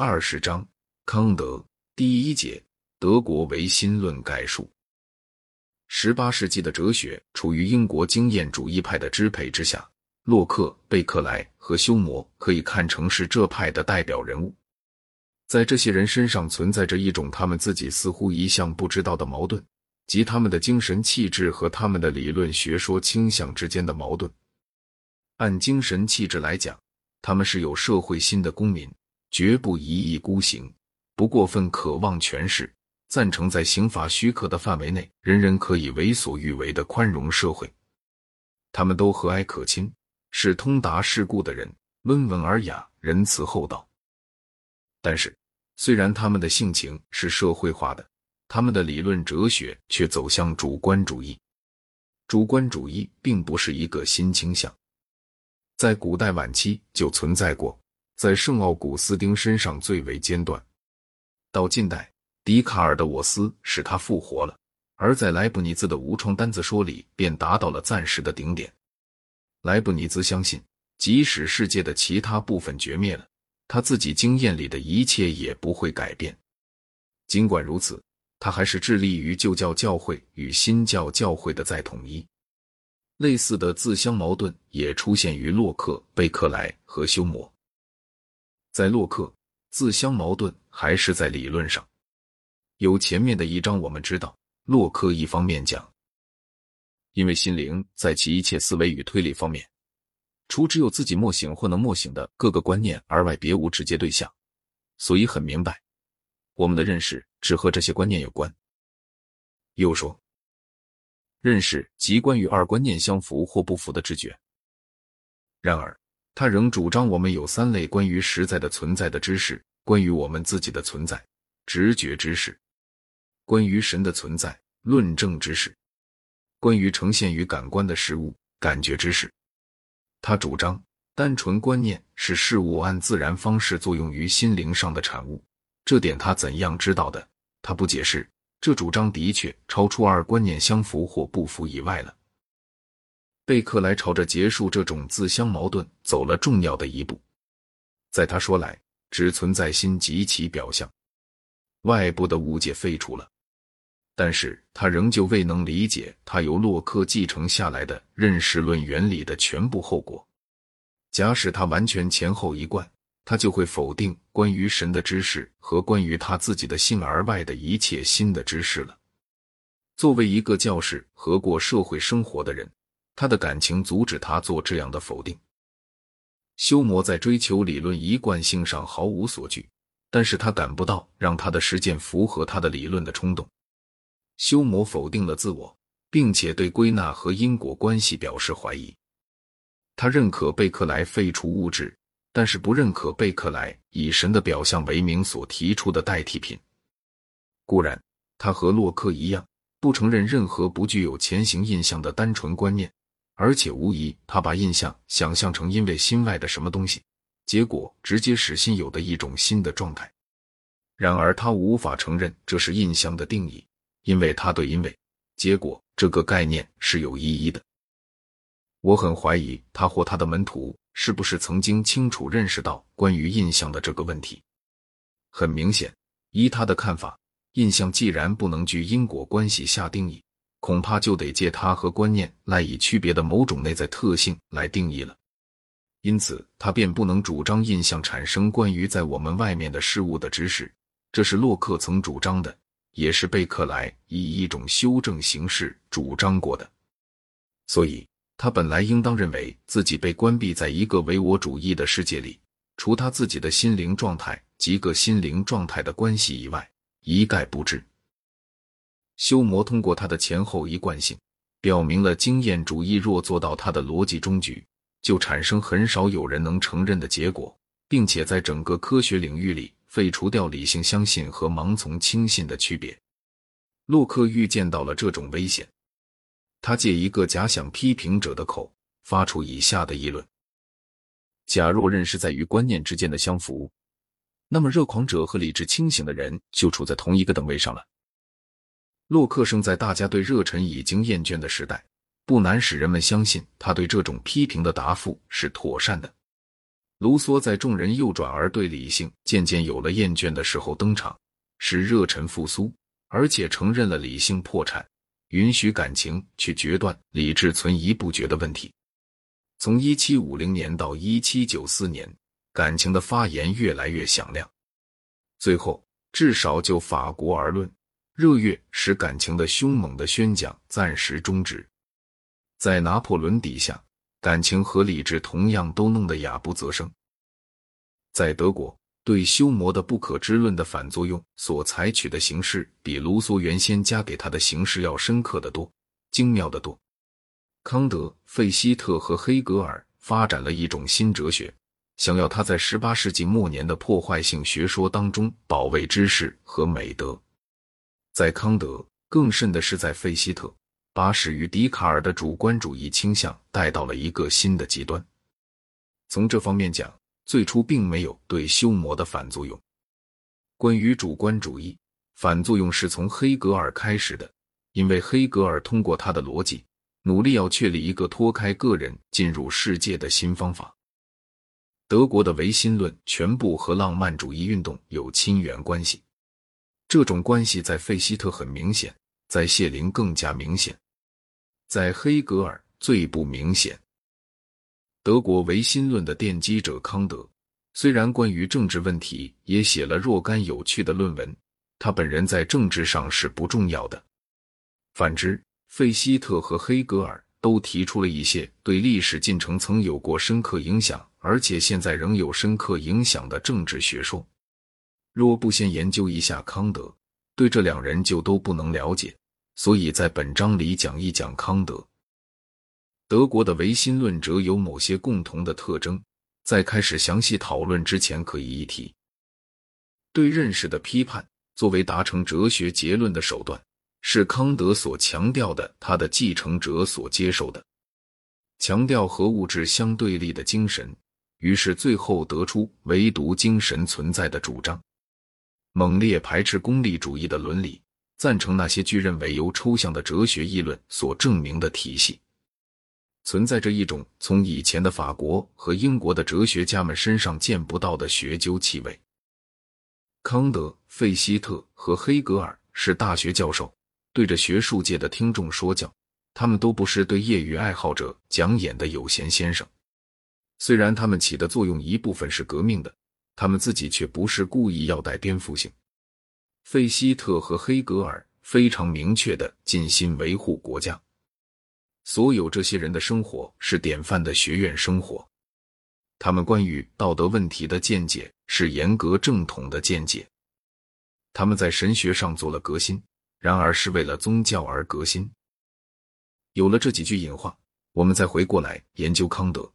二十章，康德第一节，德国唯心论概述。十八世纪的哲学处于英国经验主义派的支配之下，洛克、贝克莱和休谟可以看成是这派的代表人物。在这些人身上存在着一种他们自己似乎一向不知道的矛盾，即他们的精神气质和他们的理论学说倾向之间的矛盾。按精神气质来讲，他们是有社会心的公民，绝不一意孤行，不过分渴望权势，赞成在刑法许可的范围内，人人可以为所欲为的宽容社会。他们都和蔼可亲，是通达世故的人，温文尔雅，仁慈厚道。但是，虽然他们的性情是社会化的，他们的理论哲学却走向主观主义。主观主义并不是一个新倾向，在古代晚期就存在过，在圣奥古斯丁身上最为尖端。到近代，笛卡尔的“我思”使他复活了，而在莱布尼兹的无创单子说里便达到了暂时的顶点。莱布尼兹相信，即使世界的其他部分绝灭了。他自己经验里的一切也不会改变。尽管如此，他还是致力于旧教教会与新教教会的再统一。类似的自相矛盾也出现于洛克、贝克莱和休谟。在洛克，自相矛盾还是在理论上。有前面的一章，我们知道，洛克一方面讲，因为心灵在其一切思维与推理方面。除只有自己默醒或能默醒的各个观念而外，别无直接对象，所以很明白，我们的认识只和这些观念有关。又说，认识即关于二观念相符或不符的知觉。然而，他仍主张我们有三类关于实在的存在的知识：关于我们自己的存在，直觉知识；关于神的存在，论证知识；关于呈现于感官的事物，感觉知识。他主张单纯观念是事物按自然方式作用于心灵上的产物，这点他怎样知道的？他不解释。这主张的确超出二观念相符或不符以外了。贝克莱朝着结束这种自相矛盾走了重要的一步。在他说来，只存在心及其表象，外部的误解废除了。但是他仍旧未能理解他由洛克继承下来的认识论原理的全部后果。假使他完全前后一贯，他就会否定关于神的知识和关于他自己的性而外的一切新的知识了。作为一个教士和过社会生活的人，他的感情阻止他做这样的否定。修谟在追求理论一贯性上毫无所惧，但是他感不到让他的实践符合他的理论的冲动。修谟否定了自我，并且对归纳和因果关系表示怀疑。他认可贝克莱废除物质，但是不认可贝克莱以神的表象为名所提出的代替品。固然，他和洛克一样，不承认任何不具有前行印象的单纯观念，而且无疑他把印象想象成因为心外的什么东西，结果直接使心有的一种新的状态。然而，他无法承认这是印象的定义。因为他对因为结果这个概念是有意义的，我很怀疑他或他的门徒是不是曾经清楚认识到关于印象的这个问题。很明显，依他的看法，印象既然不能据因果关系下定义，恐怕就得借它和观念赖以区别的某种内在特性来定义了。因此，他便不能主张印象产生关于在我们外面的事物的知识，这是洛克曾主张的。也是贝克莱以一种修正形式主张过的，所以他本来应当认为自己被关闭在一个唯我主义的世界里，除他自己的心灵状态及各心灵状态的关系以外，一概不知。修魔通过他的前后一贯性，表明了经验主义若做到他的逻辑终局，就产生很少有人能承认的结果，并且在整个科学领域里。废除掉理性相信和盲从轻信的区别，洛克预见到了这种危险。他借一个假想批评者的口，发出以下的议论：假若认识在于观念之间的相符，那么热狂者和理智清醒的人就处在同一个等位上了。洛克生在大家对热忱已经厌倦的时代，不难使人们相信他对这种批评的答复是妥善的。卢梭在众人右转而对理性渐渐有了厌倦的时候登场，使热忱复苏，而且承认了理性破产，允许感情去决断理智存疑不决的问题。从一七五零年到一七九四年，感情的发言越来越响亮。最后，至少就法国而论，热月使感情的凶猛的宣讲暂时终止。在拿破仑底下。感情和理智同样都弄得哑不择声。在德国，对修魔的不可知论的反作用所采取的形式，比卢梭原先加给他的形式要深刻的多、精妙的多。康德、费希特和黑格尔发展了一种新哲学，想要他在十八世纪末年的破坏性学说当中保卫知识和美德。在康德，更甚的是在费希特。把始于笛卡尔的主观主义倾向带到了一个新的极端。从这方面讲，最初并没有对修魔的反作用。关于主观主义，反作用是从黑格尔开始的，因为黑格尔通过他的逻辑，努力要确立一个脱开个人进入世界的新方法。德国的唯心论全部和浪漫主义运动有亲缘关系，这种关系在费希特很明显，在谢林更加明显。在黑格尔最不明显。德国唯心论的奠基者康德，虽然关于政治问题也写了若干有趣的论文，他本人在政治上是不重要的。反之，费希特和黑格尔都提出了一些对历史进程曾有过深刻影响，而且现在仍有深刻影响的政治学说。若不先研究一下康德，对这两人就都不能了解。所以在本章里讲一讲康德。德国的唯心论者有某些共同的特征，在开始详细讨论之前，可以一提：对认识的批判作为达成哲学结论的手段，是康德所强调的，他的继承者所接受的，强调和物质相对立的精神，于是最后得出唯独精神存在的主张，猛烈排斥功利主义的伦理。赞成那些据认为由抽象的哲学议论所证明的体系，存在着一种从以前的法国和英国的哲学家们身上见不到的学究气味。康德、费希特和黑格尔是大学教授，对着学术界的听众说教，他们都不是对业余爱好者讲演的有闲先生。虽然他们起的作用一部分是革命的，他们自己却不是故意要带颠覆性。费希特和黑格尔非常明确的尽心维护国家，所有这些人的生活是典范的学院生活，他们关于道德问题的见解是严格正统的见解，他们在神学上做了革新，然而是为了宗教而革新。有了这几句引话，我们再回过来研究康德。